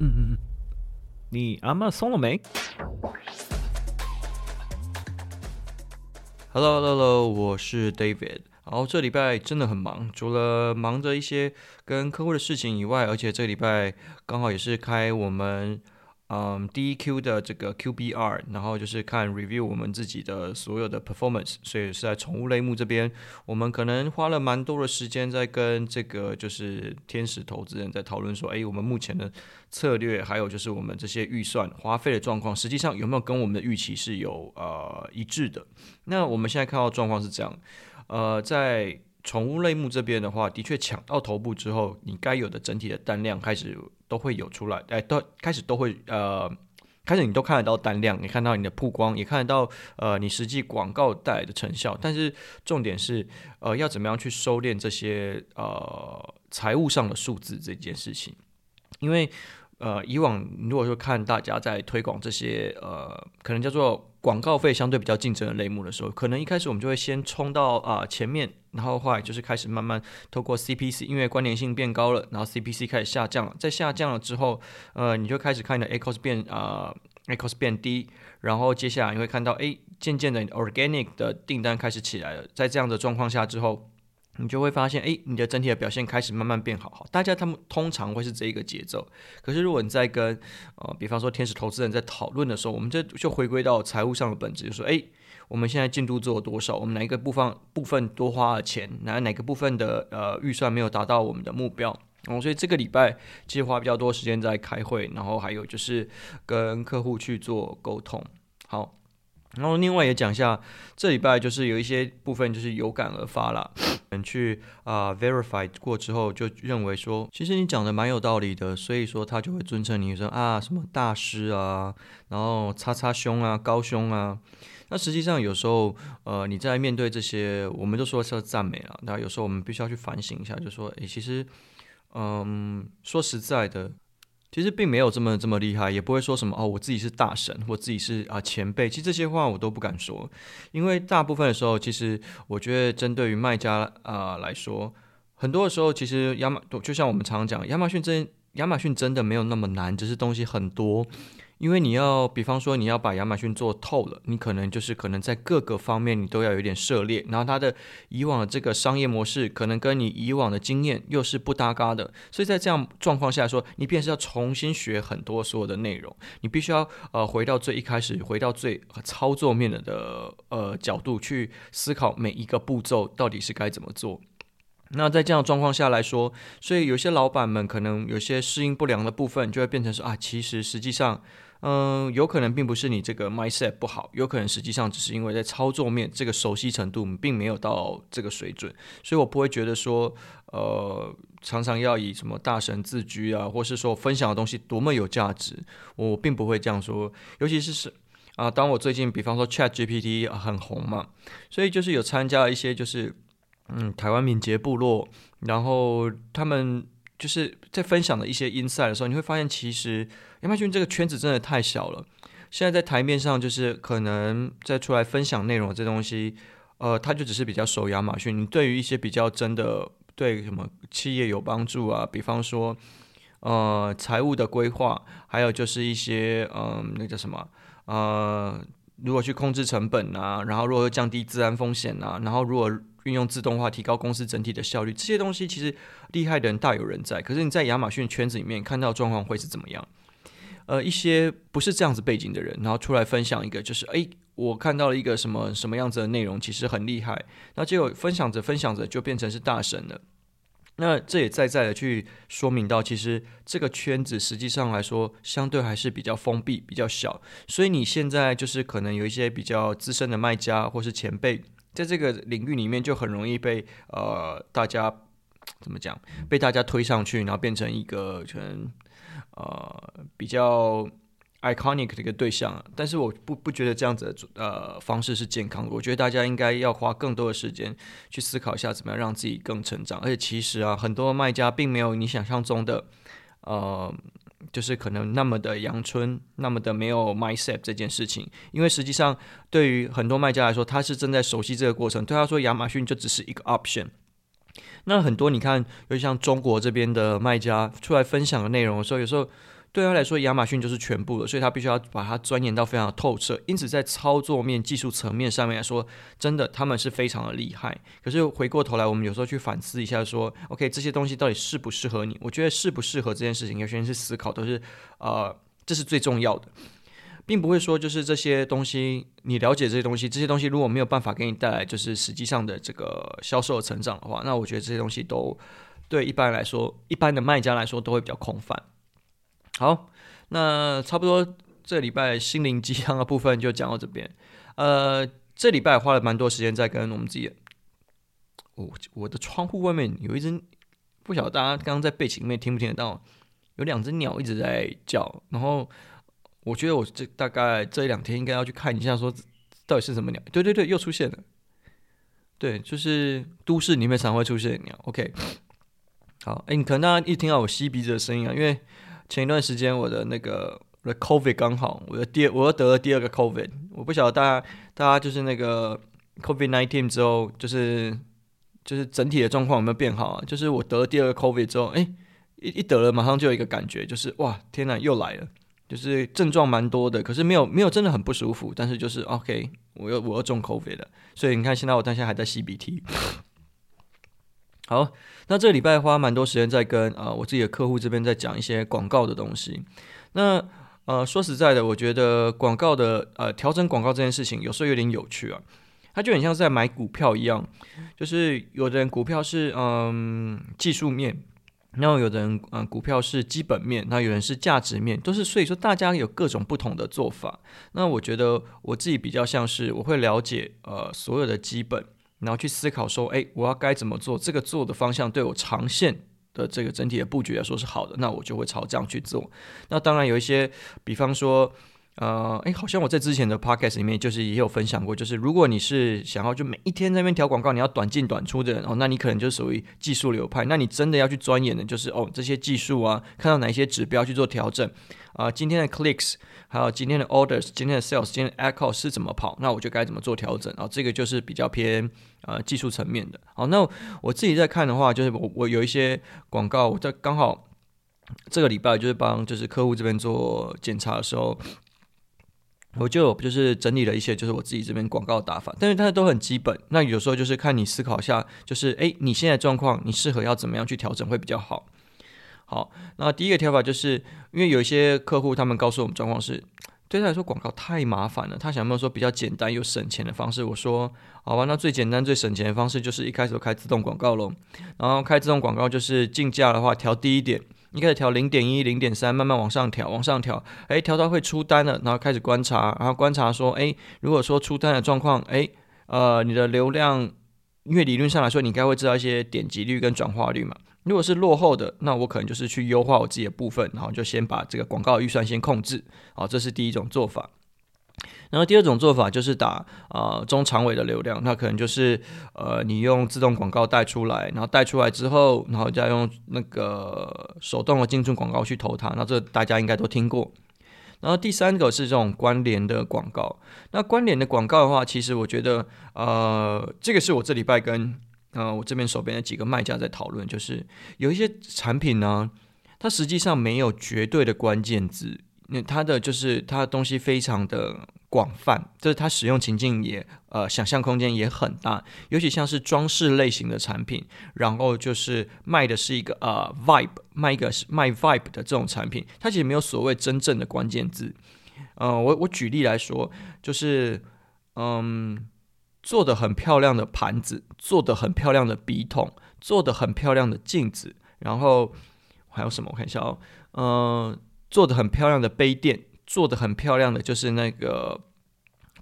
嗯嗯嗯，你阿妈松了没？Hello Hello Hello，我是 David。然后这礼拜真的很忙，除了忙着一些跟客户的事情以外，而且这礼拜刚好也是开我们。嗯，DEQ 的这个 QBR，然后就是看 review 我们自己的所有的 performance，所以是在宠物类目这边，我们可能花了蛮多的时间在跟这个就是天使投资人在讨论说，哎，我们目前的策略，还有就是我们这些预算花费的状况，实际上有没有跟我们的预期是有呃一致的？那我们现在看到状况是这样，呃，在宠物类目这边的话，的确抢到头部之后，你该有的整体的单量开始都会有出来，哎，都开始都会呃，开始你都看得到单量，你看到你的曝光，也看得到呃你实际广告带来的成效。但是重点是呃要怎么样去收敛这些呃财务上的数字这件事情，因为呃以往如果说看大家在推广这些呃可能叫做广告费相对比较竞争的类目的时候，可能一开始我们就会先冲到啊、前面。然后后来就是开始慢慢透过 CPC，因为关联性变高了，然后 CPC 开始下降了。在下降了之后，呃，你就开始看你的 ACoS 变啊、呃、ACoS 变低，然后接下来你会看到，哎，渐渐的 Organic 的订单开始起来了。在这样的状况下之后，你就会发现，哎，你的整体的表现开始慢慢变好。好，大家他们通常会是这一个节奏。可是如果你在跟呃，比方说天使投资人在讨论的时候，我们这就回归到财务上的本质，就说，哎。我们现在进度做了多少？我们哪一个部分部分多花了钱？哪哪个部分的呃预算没有达到我们的目标？哦，所以这个礼拜其实花比较多时间在开会，然后还有就是跟客户去做沟通。好，然后另外也讲一下，这礼拜就是有一些部分就是有感而发啦。嗯，去啊、verify 过之后就认为说，其实你讲的蛮有道理的，所以说他就会尊称你说啊什么大师啊，然后叉叉兄啊，高兄啊。那实际上有时候，呃，你在面对这些，我们就说是赞美了。那有时候我们必须要去反省一下，就说，诶，其实，嗯，说实在的，其实并没有这么这么厉害，也不会说什么哦，我自己是大神，我自己是啊前辈。其实这些话我都不敢说，因为大部分的时候，其实我觉得针对于卖家啊、来说，很多的时候，其实亚马就像我们常讲，亚马逊真亚马逊真的没有那么难，只是东西很多。因为你要，比方说你要把亚马逊做透了，你可能就是可能在各个方面你都要有点涉猎，然后它的以往的这个商业模式可能跟你以往的经验又是不搭嘎的，所以在这样状况下说，你便是要重新学很多所有的内容，你必须要呃回到最一开始，回到最操作面的的呃角度去思考每一个步骤到底是该怎么做。那在这样状况下来说，所以有些老板们可能有些适应不良的部分，就会变成说啊，其实实际上。嗯，有可能并不是你这个 mindset 不好，有可能实际上只是因为在操作面这个熟悉程度并没有到这个水准，所以我不会觉得说，呃，常常要以什么大神自居啊，或是说分享的东西多么有价值，我并不会这样说。尤其是是啊，当我最近比方说 Chat GPT 很红嘛，所以就是有参加一些就是嗯台湾敏捷部落，然后他们。就是在分享的一些 inside 的时候，你会发现其实亚马逊这个圈子真的太小了。现在在台面上，就是可能在出来分享内容这东西，呃，它就只是比较熟亚马逊。你对于一些比较真的对什么企业有帮助啊，比方说呃财务的规划，还有就是一些嗯、呃、那个叫什么呃，如何去控制成本啊，然后如何降低自然风险啊，然后如何。运用自动化提高公司整体的效率，这些东西其实厉害的人大有人在。可是你在亚马逊圈子里面看到状况会是怎么样？呃，一些不是这样子背景的人，然后出来分享一个，就是诶，我看到了一个什么什么样子的内容，其实很厉害。那结果分享着分享着就变成是大神了。那这也在在的去说明到，其实这个圈子实际上来说，相对还是比较封闭、比较小。所以你现在就是可能有一些比较资深的卖家或是前辈。在这个领域里面，就很容易被呃大家怎么讲？被大家推上去，然后变成一个全呃比较 iconic 的一个对象。但是我不不觉得这样子的呃方式是健康的。我觉得大家应该要花更多的时间去思考一下，怎么样让自己更成长。而且其实啊，很多卖家并没有你想象中的呃。就是可能那么的阳春，那么的没有 mindset 这件事情，因为实际上对于很多卖家来说，他是正在熟悉这个过程。对他说，亚马逊就只是一个 option。那很多你看，尤其像中国这边的卖家出来分享的内容的时候，有时候对他来说，亚马逊就是全部了，所以他必须要把它钻研到非常的透彻。因此，在操作面、技术层面上面来说，真的他们是非常的厉害。可是回过头来，我们有时候去反思一下，说，OK，这些东西到底适不适合你？我觉得适不适合这件事情，有些人是思考，都是呃，这是最重要的，并不会说就是这些东西，你了解这些东西，这些东西如果没有办法给你带来就是实际上的这个销售的成长的话，那我觉得这些东西都对一般来说，一般的卖家来说都会比较空泛。好，那差不多这礼拜心灵鸡汤的部分就讲到这边。呃，这礼拜花了蛮多时间在跟我们自己。我、我的窗户外面有一只，不晓得大家刚刚在背景里面听不听得到？有两只鸟一直在叫。然后我觉得我这大概这两天应该要去看一下，说到底是什么鸟？对对对，又出现了。对，就是都市里面常会出现的鸟。OK，好，哎，你可能大家一听到我吸鼻子的声音啊，因为。前一段时间我的那个我的 COVID 刚好，我的第我又得了第二个 COVID，我不晓得大家大家就是那个 COVID nineteen 之后，就是就是整体的状况有没有变好啊？就是我得了第二个 COVID 之后，哎，一一得了马上就有一个感觉，就是哇天哪又来了，就是症状蛮多的，可是没有没有真的很不舒服，但是就是 OK，我又我又中 COVID 了，所以你看现在我当下还在吸鼻涕。好，那这个礼拜花蛮多时间在跟啊、呃、我自己的客户这边在讲一些广告的东西。那呃说实在的，我觉得广告的呃调整广告这件事情有时候有点有趣啊。它就很像是在买股票一样，就是有的人股票是嗯技术面，然后有的人嗯、股票是基本面，那有人是价值面，都是所以说大家有各种不同的做法。那我觉得我自己比较像是我会了解呃所有的基本。然后去思考说，哎，我要该怎么做？这个做的方向对我长线的这个整体的布局来说是好的，那我就会朝这样去做。那当然有一些，比方说，呃，哎，好像我在之前的 podcast 里面就是也有分享过，就是如果你是想要就每一天那边调广告，你要短进短出的人哦，那你可能就属于技术流派。那你真的要去钻研的，就是哦这些技术啊，看到哪一些指标去做调整啊，今天的 clicks。还有今天的 orders，今天的 sales，今天的 echo 是怎么跑？那我就该怎么做调整？啊这个就是比较偏呃技术层面的。好，那我自己在看的话，就是我我有一些广告，我在刚好这个礼拜就是帮就是客户这边做检查的时候，我就就是整理了一些就是我自己这边广告打法，但是它都很基本。那有时候就是看你思考一下，就是诶，你现在状况，你适合要怎么样去调整会比较好。好，那第一个调法就是，因为有一些客户他们告诉我们状况是，对他来说广告太麻烦了，他想要说比较简单又省钱的方式。我说，好吧，那最简单最省钱的方式就是一开始就开自动广告喽。然后开自动广告就是竞价的话调低一点，一开始调零点一、零点三，慢慢往上调，往上调，诶，调到会出单了，然后开始观察，然后观察说，诶，如果说出单的状况，诶，呃，你的流量，因为理论上来说，你应该会知道一些点击率跟转化率嘛。如果是落后的，那我可能就是去优化我自己的部分，然后就先把这个广告预算先控制，好，这是第一种做法。然后第二种做法就是打啊、呃、中长尾的流量，那可能就是呃你用自动广告带出来，然后带出来之后，然后再用那个手动的精准广告去投它，那这大家应该都听过。然后第三个是这种关联的广告，那关联的广告的话，其实我觉得呃这个是我这礼拜跟。呃，我这边手边的几个卖家在讨论，就是有一些产品呢，它实际上没有绝对的关键字，那它的就是它的东西非常的广泛，就是它使用情境也呃想象空间也很大，尤其像是装饰类型的产品，然后就是卖的是一个呃 vibe，卖一个卖 vibe 的这种产品，它其实没有所谓真正的关键字。呃，我我举例来说，就是嗯。做的很漂亮的盘子，做的很漂亮的笔筒，做的很漂亮的镜子，然后还有什么？我看一下哦，嗯、做的很漂亮的杯垫，做的很漂亮的就是那个。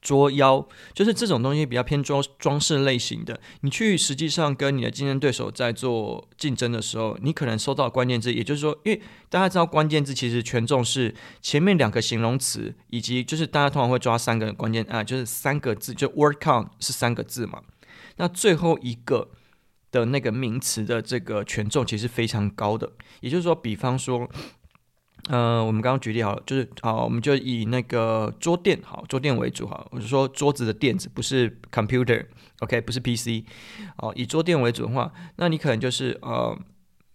捉妖就是这种东西比较偏装装饰类型的。你去实际上跟你的竞争对手在做竞争的时候，你可能搜到关键字，也就是说，因为大家知道关键字其实权重是前面两个形容词，以及就是大家通常会抓三个关键啊，就是三个字，就 word count 是三个字嘛。那最后一个的那个名词的这个权重其实非常高的，也就是说，比方说。呃，我们刚刚举例好了，就是好，我们就以那个桌垫好，桌垫为主哈。我是说桌子的垫子，不是 computer，OK，不是 PC。哦，以桌垫为主的话，那你可能就是呃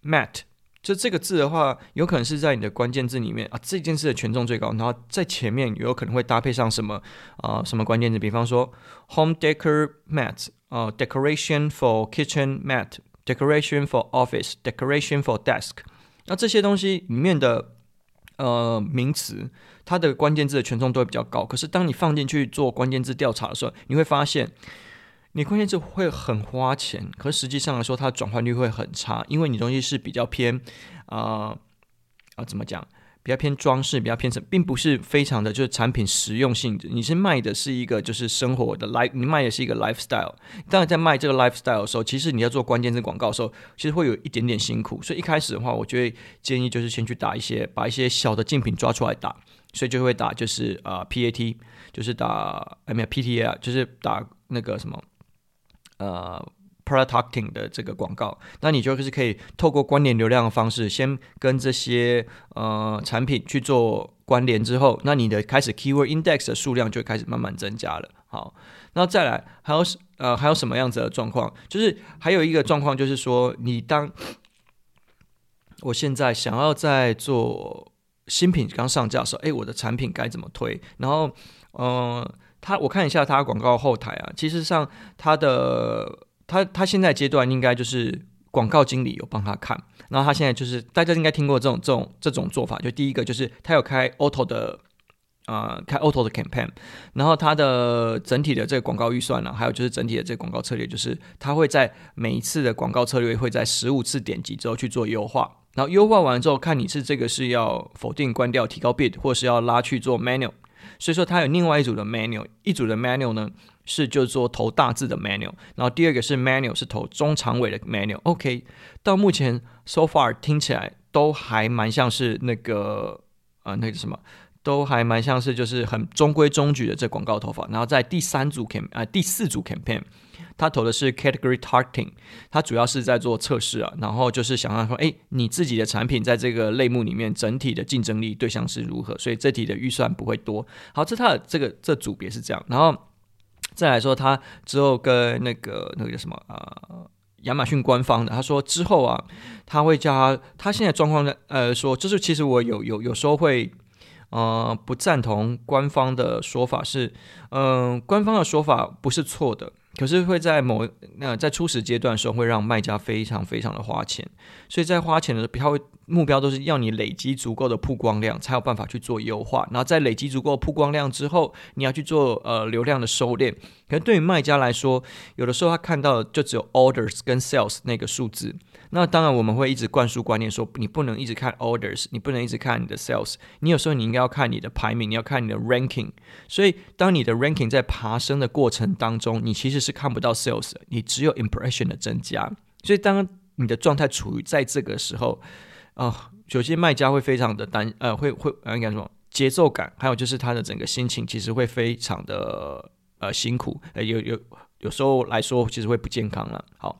，mat 就这个字的话，有可能是在你的关键字里面啊，这件事的权重最高，然后在前面有可能会搭配上什么啊、什么关键字，比方说 home decor mat 啊、呃、，decoration for kitchen mat，decoration for office，decoration for desk，那这些东西里面的呃名词，它的关键字的权重都会比较高。可是当你放进去做关键字调查的时候，你会发现。你关键字会很花钱，可实际上来说，它的转换率会很差，因为你东西是比较偏，啊、啊，怎么讲？比较偏装饰，比较偏什么，并不是非常的就是产品实用性质。你是卖的是一个就是生活的 life，你卖的是一个 lifestyle。当然，在卖这个 lifestyle 的时候，其实你要做关键字广告的时候，其实会有一点点辛苦。所以一开始的话，我就会建议就是先去打一些，把一些小的竞品抓出来打，所以就会打就是啊、PAT，就是打哎没有 PTA，就是打那个什么。呃，product targeting 的这个广告，那你就是可以透过关联流量的方式，先跟这些呃产品去做关联之后，那你的开始 keyword index 的数量就开始慢慢增加了。好，那再来还有呃还有什么样子的状况？就是还有一个状况就是说，你当我现在想要在做新品刚上架的时候，哎，我的产品该怎么推？然后，嗯、他我看一下他广告后台啊，其实上他的他他现在阶段应该就是广告经理有帮他看，然后他现在就是大家应该听过这种这种这种做法，就第一个就是他有开 auto 的呃开 auto 的 campaign，然后他的整体的这个广告预算呢、还有就是整体的这个广告策略，就是他会在每一次的广告策略会在十五次点击之后去做优化，然后优化完之后看你是这个是要否定关掉提高 bid，或是要拉去做 manual。所以说，它有另外一组的 manual，一组的 manual 呢是就是做投大字的 manual，然后第二个是 manual 是投中长尾的 manual。OK，到目前 so far 听起来都还蛮像是那个呃那个什么，都还蛮像是就是很中规中矩的这广告投放。然后在第三组 cam 啊、第四组 campaign。他投的是 category targeting，他主要是在做测试啊，然后就是想要说，哎，你自己的产品在这个类目里面整体的竞争力对象是如何，所以这题的预算不会多。好，这他的这个这组别是这样，然后再来说他之后跟那个那个叫什么啊，呃，亚马逊官方的，他说之后啊，他会叫他，他现在状况呢，呃，说就是其实我有有有时候会呃不赞同官方的说法是，嗯，官方的说法不是错的。可是会在某那、在初始阶段的时候，会让卖家非常非常的花钱，所以在花钱的时候，目标都是要你累积足够的曝光量，才有办法去做优化。然后在累积足够曝光量之后，你要去做呃流量的收敛。可能对于卖家来说，有的时候他看到的就只有 orders 跟 sales 那个数字。那当然我们会一直灌输观念说，你不能一直看 orders，你不能一直看你的 sales，你有时候你应该要看你的排名，你要看你的 ranking。所以当你的 ranking 在爬升的过程当中，你其实是看不到 sales 的，你只有 impression 的增加。所以当你的状态处于在这个时候，啊、呃，有些卖家会非常的担，呃，会会呃，应该说节奏感，还有就是他的整个心情其实会非常的呃辛苦，呃，有有有时候来说其实会不健康了。好。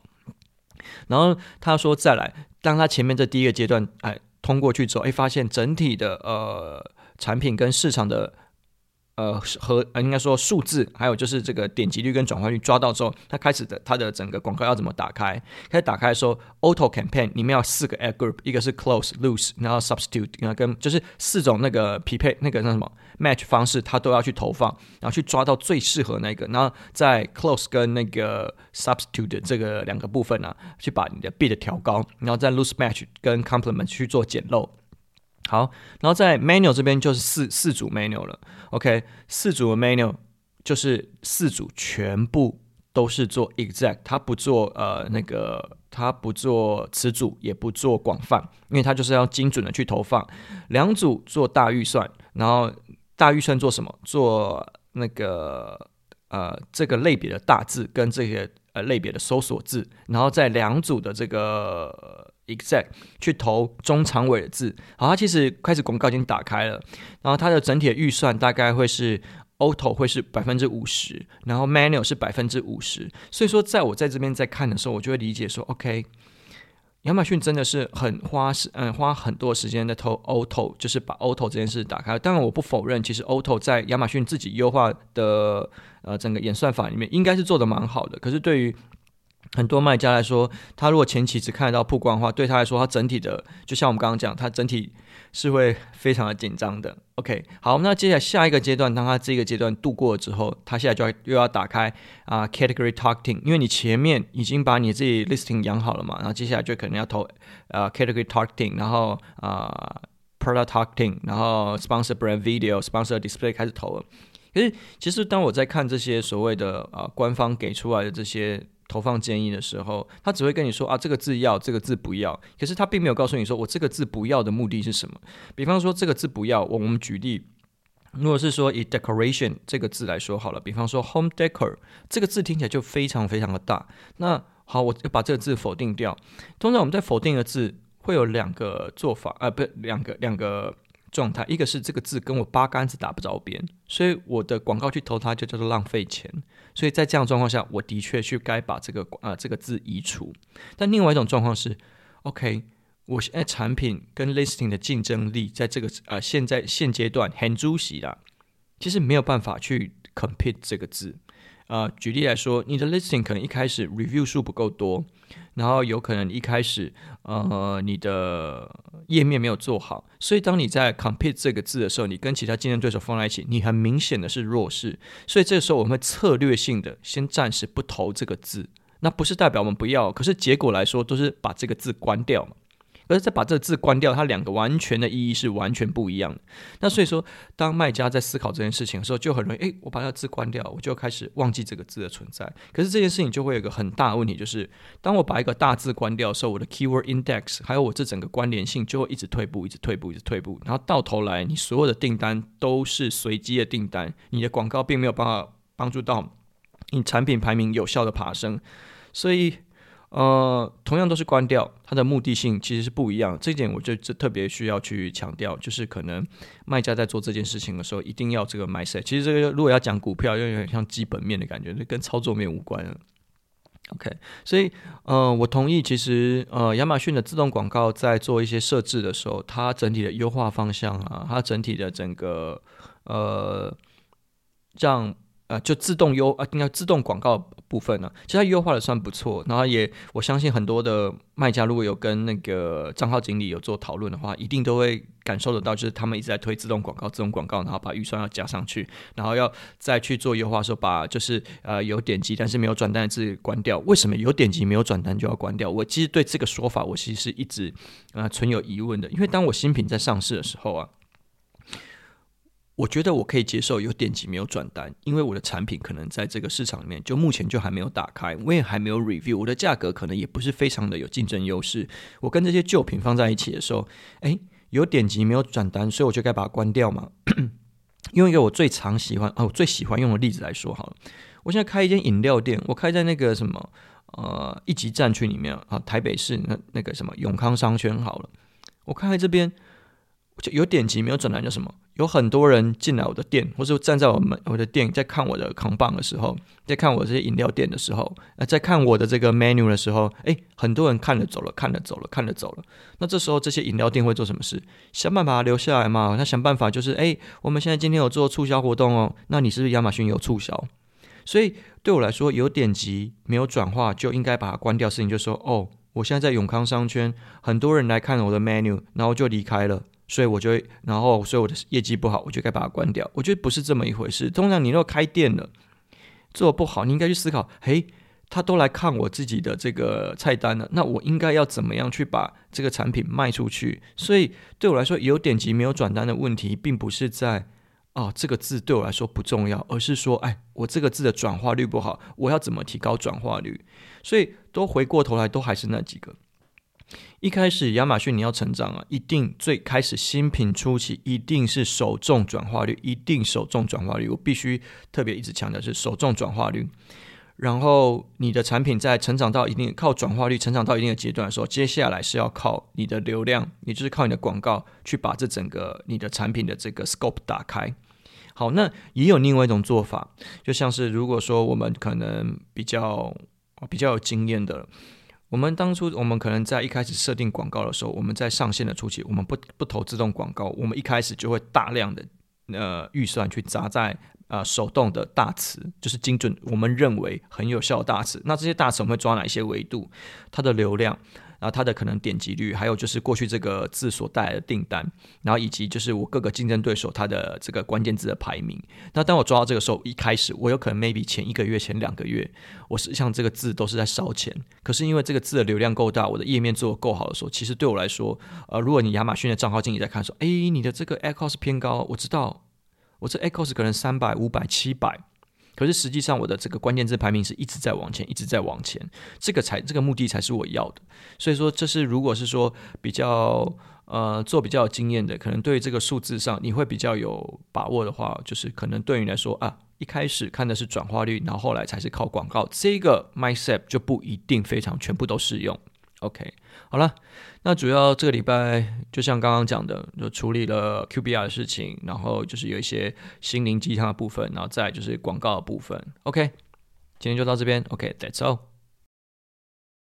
然后他说再来，当他前面这第一个阶段哎通过去之后，哎发现整体的呃产品跟市场的呃和呃应该说数字，还有就是这个点击率跟转换率抓到之后，他开始的他的整个广告要怎么打开？开始打开说 auto campaign 里面要四个 ad group，一个是 close loose，然后 substitute，然后跟就是四种那个匹配那个那什么。match 方式，它都要去投放，然后去抓到最适合那个，然后在 close 跟那个 substitute 这个两个部分呢、去把你的 bid 调高，然后在 loose match 跟 complement 去做捡漏。好，然后在 manual 这边就是四四组 manual 了。OK，四组的 manual 就是四组全部都是做 exact，它不做呃那个，它不做词组，也不做广泛，因为它就是要精准的去投放。两组做大预算，然后。大预算做什么？做那个呃，这个类别的大字跟这些呃类别的搜索字，然后在两组的这个 exact 去投中长尾的字。好，它其实开始广告已经打开了，然后它的整体的预算大概会是 auto 会是百分之五十，然后 manual 是百分之五十。所以说，在我在这边在看的时候，我就会理解说，OK。亚马逊真的是很花时，嗯，花很多时间在投 Auto，就是把 Auto 这件事打开。当然，我不否认，其实 Auto 在亚马逊自己优化的呃整个演算法里面，应该是做得蛮好的。可是对于很多卖家来说，他如果前期只看得到曝光的话，对他来说，他整体的就像我们刚刚讲，他整体是会非常的紧张的。OK，好，那接下来下一个阶段，当他这个阶段度过了之后，他现在就要又要打开啊、Category Targeting，因为你前面已经把你自己 Listing 养好了嘛，然后接下来就可能要投啊、Category Targeting，然后啊、Product Targeting，然后 Sponsor Brand Video，Sponsor Display 开始投了。可是其实当我在看这些所谓的啊、官方给出来的这些。投放建议的时候，他只会跟你说啊，这个字要，这个字不要。可是他并没有告诉你说，我这个字不要的目的是什么。比方说，这个字不要，我们举例，如果是说以 decoration 这个字来说好了，比方说 home decor 这个字听起来就非常非常的大。那好，我就把这个字否定掉。通常我们在否定的字会有两个做法，啊，不，两个两个。状态，一个是这个字跟我八竿子打不着边，所以我的广告去投它就叫做浪费钱。所以在这样状况下，我的确去该把这个啊、呃、这个字移除。但另外一种状况是，OK，我现在产品跟 listing 的竞争力在这个呃现在现阶段很猪喜啦，其实没有办法去 compete 这个字。啊、举例来说，你的 listing 可能一开始 review 数不够多，然后有可能一开始呃你的页面没有做好，所以当你在 compete 这个字的时候，你跟其他竞争对手放在一起，你很明显的是弱势，所以这个时候我们策略性的先暂时不投这个字，那不是代表我们不要，可是结果来说都是把这个字关掉嘛。而再把这个字关掉，它两个完全的意义是完全不一样的。那所以说，当卖家在思考这件事情的时候，就很容易，诶，我把那个字关掉，我就开始忘记这个字的存在。可是这件事情就会有一个很大的问题，就是当我把一个大字关掉的时候，我的 keyword index 还有我这整个关联性就会一直退步，一直退步，一直退步。然后到头来，你所有的订单都是随机的订单，你的广告并没有办法帮助到你产品排名有效的爬升，所以。呃，同样都是关掉，它的目的性其实是不一样。这一点我就这特别需要去强调，就是可能卖家在做这件事情的时候，一定要这个 mindset。其实这个如果要讲股票，又有点像基本面的感觉，跟操作面无关。OK，所以呃，我同意，其实呃，亚马逊的自动广告在做一些设置的时候，它整体的优化方向啊，它整体的整个呃，让。啊，就自动优啊，应该自动广告部分呢，其实它优化的算不错。然后也我相信很多的卖家如果有跟那个账号经理有做讨论的话，一定都会感受得到，就是他们一直在推自动广告、自动广告，然后把预算要加上去，然后要再去做优化的时候，把就是呃有点击但是没有转单的字关掉。为什么有点击没有转单就要关掉？我其实对这个说法，我其实是一直啊、存有疑问的，因为当我新品在上市的时候啊。我觉得我可以接受有点击没有转单，因为我的产品可能在这个市场里面就目前就还没有打开，我也还没有 review，我的价格可能也不是非常的有竞争优势。我跟这些旧品放在一起的时候，诶，有点击没有转单，所以我就该把它关掉嘛。用一个我最常喜欢哦，我最喜欢用的例子来说好了，我现在开一间饮料店，我开在那个什么呃一级战区里面啊，台北市那那个什么永康商圈好了，我开在这边。就有点击没有转来，叫什么？有很多人进来我的店，或是站在我们我的店，在看我的扛棒的时候，在看我这些饮料店的时候，呃，在看我的这个 menu 的时候，诶，很多人看了走了，看了走了，看了走了。那这时候这些饮料店会做什么事？想办法留下来嘛。他想办法就是，诶，我们现在今天有做促销活动哦，那你是不是亚马逊有促销？所以对我来说，有点击没有转化就应该把它关掉。事情就说，哦，我现在在永康商圈，很多人来看我的 menu，然后就离开了。所以我就，然后所以我的业绩不好，我就该把它关掉。我觉得不是这么一回事。通常你如果开店了，做不好，你应该去思考：嘿，他都来看我自己的这个菜单了，那我应该要怎么样去把这个产品卖出去？所以对我来说，有点击没有转单的问题，并不是在哦这个字对我来说不重要，而是说，哎，我这个字的转化率不好，我要怎么提高转化率？所以都回过头来，都还是那几个。一开始亚马逊你要成长啊，一定最开始新品初期一定是首重转化率，一定首重转化率。我必须特别一直强调是首重转化率。然后你的产品在成长到一定靠转化率成长到一定的阶段的时候，接下来是要靠你的流量，也就是靠你的广告去把这整个你的产品的这个 scope 打开。好，那也有另外一种做法，就像是如果说我们可能比较比较有经验的。我们当初，我们可能在一开始设定广告的时候，我们在上线的初期，我们不不投自动广告，我们一开始就会大量的呃预算去砸在啊、呃、手动的大词，就是精准我们认为很有效的大词。那这些大词我们会抓哪一些维度？它的流量。然后它的可能点击率，还有就是过去这个字所带来的订单，然后以及就是我各个竞争对手它的这个关键字的排名。那当我抓到这个时候，一开始我有可能 maybe 前一个月、前两个月，我实际上这个字都是在烧钱。可是因为这个字的流量够大，我的页面做的够好的时候，其实对我来说，呃，如果你亚马逊的账号经理在看说，哎，你的这个 ad cost 偏高，我知道，我这 ad cost 可能三百、五百、七百。可是实际上，我的这个关键字排名是一直在往前，一直在往前，这个才这个目的才是我要的。所以说，这是如果是说比较呃做比较有经验的，可能对这个数字上你会比较有把握的话，就是可能对你来说啊，一开始看的是转化率，然后后来才是靠广告，这个 mindset 就不一定非常全部都适用。OK，好了，那主要这个礼拜就像刚刚讲的，就处理了 QBR 的事情，然后就是有一些心灵鸡汤的部分，然后再就是广告的部分。OK，今天就到这边。OK，That's all。